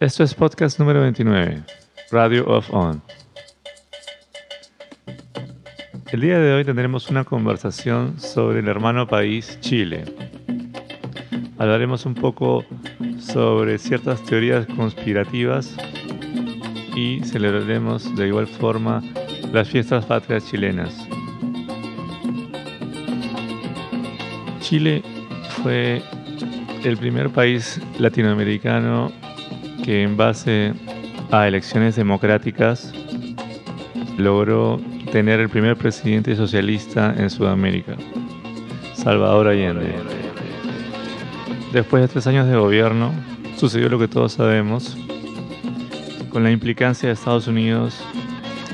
Esto es podcast número 29, Radio of On. El día de hoy tendremos una conversación sobre el hermano país Chile. Hablaremos un poco sobre ciertas teorías conspirativas y celebraremos de igual forma las fiestas patrias chilenas. Chile fue el primer país latinoamericano que en base a elecciones democráticas logró tener el primer presidente socialista en Sudamérica, Salvador Allende. Después de tres años de gobierno, sucedió lo que todos sabemos, con la implicancia de Estados Unidos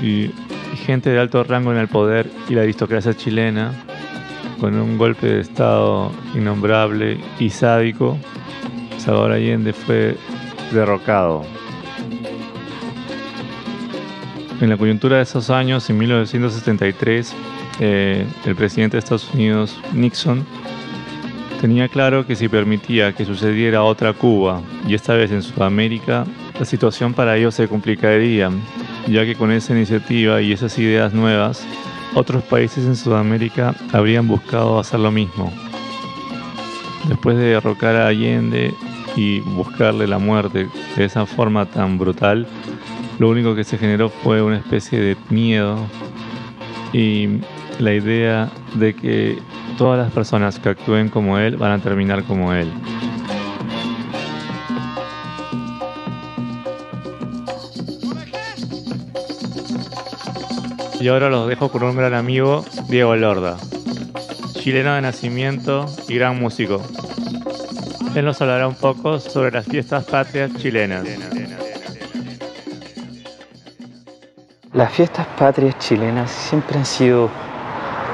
y, gente de alto rango en el poder y la aristocracia chilena, con un golpe de Estado innombrable y sádico, Salvador Allende fue derrocado. En la coyuntura de esos años, en 1973, eh, el presidente de Estados Unidos, Nixon, tenía claro que si permitía que sucediera otra Cuba, y esta vez en Sudamérica, la situación para ellos se complicaría, ya que con esa iniciativa y esas ideas nuevas, otros países en Sudamérica habrían buscado hacer lo mismo. Después de derrocar a Allende, y buscarle la muerte de esa forma tan brutal, lo único que se generó fue una especie de miedo y la idea de que todas las personas que actúen como él van a terminar como él. Y ahora los dejo con un gran amigo, Diego Lorda, chileno de nacimiento y gran músico. Él nos hablará un poco sobre las fiestas patrias chilenas. Las fiestas patrias chilenas siempre han sido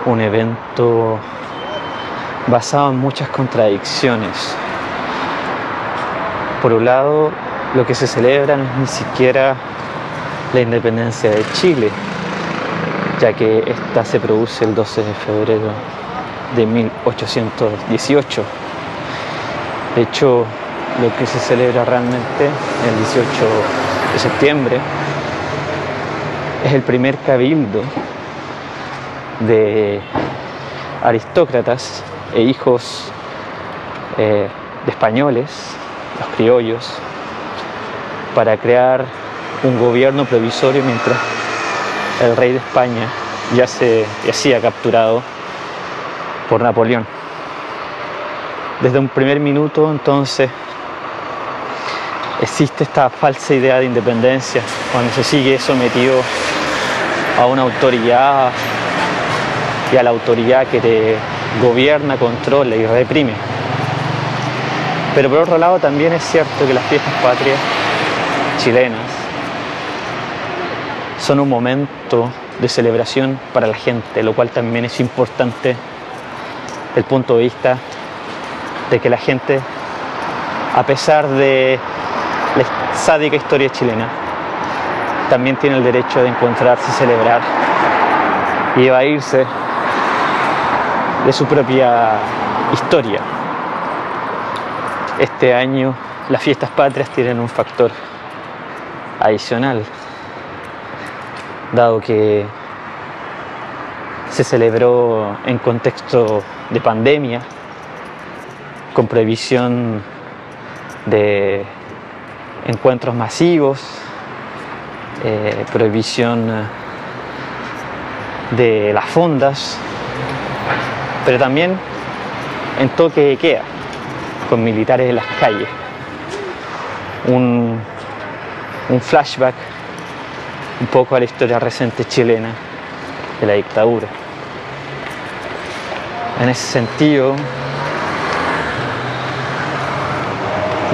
un evento basado en muchas contradicciones. Por un lado, lo que se celebra no es ni siquiera la independencia de Chile, ya que esta se produce el 12 de febrero de 1818 de hecho, lo que se celebra realmente el 18 de septiembre es el primer cabildo de aristócratas e hijos eh, de españoles, los criollos, para crear un gobierno provisorio mientras el rey de España ya se hacía capturado por Napoleón desde un primer minuto entonces existe esta falsa idea de independencia cuando se sigue sometido a una autoridad y a la autoridad que te gobierna, controla y reprime. Pero por otro lado también es cierto que las fiestas patrias chilenas son un momento de celebración para la gente, lo cual también es importante desde el punto de vista de que la gente, a pesar de la sádica historia chilena, también tiene el derecho de encontrarse y celebrar y evadirse de su propia historia. Este año las fiestas patrias tienen un factor adicional, dado que se celebró en contexto de pandemia con previsión de encuentros masivos, eh, prohibición de las fondas, pero también en toque de queda, con militares en las calles. Un, un flashback un poco a la historia reciente chilena de la dictadura. En ese sentido,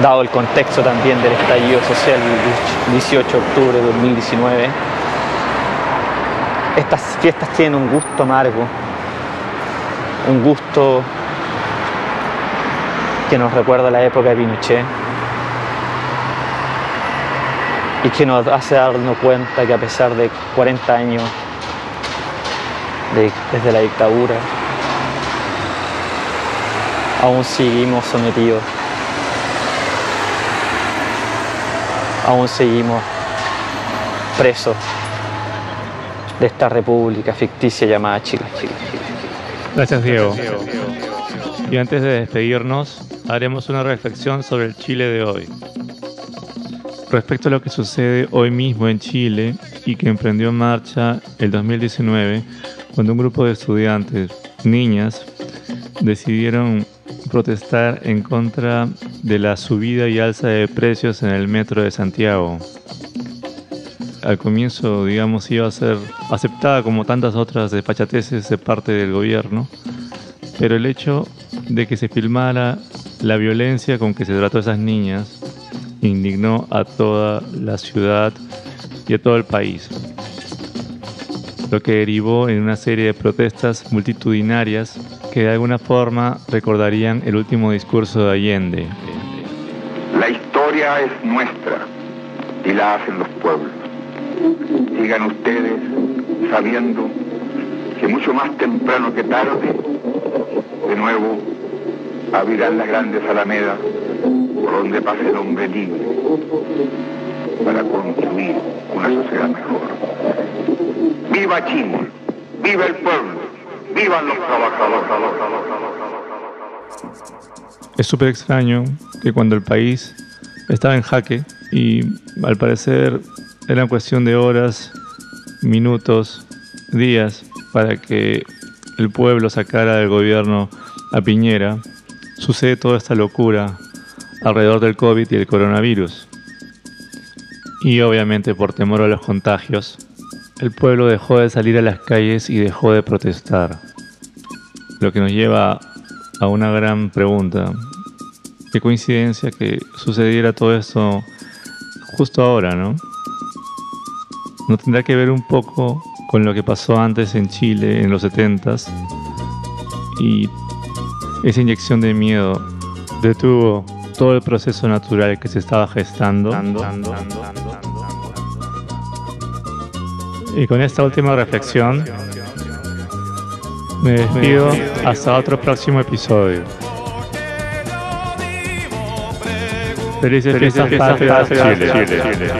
dado el contexto también del estallido social del 18 de octubre de 2019, estas fiestas tienen un gusto amargo, un gusto que nos recuerda la época de Pinochet y que nos hace darnos cuenta que a pesar de 40 años desde la dictadura, aún seguimos sometidos aún seguimos presos de esta república ficticia llamada Chile. Gracias, Diego. Y antes de despedirnos, haremos una reflexión sobre el Chile de hoy. Respecto a lo que sucede hoy mismo en Chile y que emprendió en marcha el 2019, cuando un grupo de estudiantes, niñas, decidieron protestar en contra de la subida y alza de precios en el metro de Santiago. Al comienzo, digamos, iba a ser aceptada como tantas otras despachateces de parte del gobierno, pero el hecho de que se filmara la violencia con que se trató a esas niñas indignó a toda la ciudad y a todo el país, lo que derivó en una serie de protestas multitudinarias que de alguna forma recordarían el último discurso de Allende. La historia es nuestra y la hacen los pueblos. Sigan ustedes sabiendo que mucho más temprano que tarde, de nuevo abrirán las grandes alamedas por donde pase el hombre libre para construir una sociedad mejor. ¡Viva Chile! ¡Viva el pueblo! ¡Vivan los trabajadores! Es súper extraño que cuando el país estaba en jaque y al parecer era cuestión de horas, minutos, días para que el pueblo sacara del gobierno a Piñera, sucede toda esta locura alrededor del COVID y el coronavirus. Y obviamente por temor a los contagios, el pueblo dejó de salir a las calles y dejó de protestar. Lo que nos lleva a una gran pregunta. Qué coincidencia que sucediera todo esto justo ahora, ¿no? ¿No tendrá que ver un poco con lo que pasó antes en Chile en los 70s? Y esa inyección de miedo detuvo todo el proceso natural que se estaba gestando. Y con esta última reflexión, me despido hasta otro próximo episodio. Felices fiestas Chile.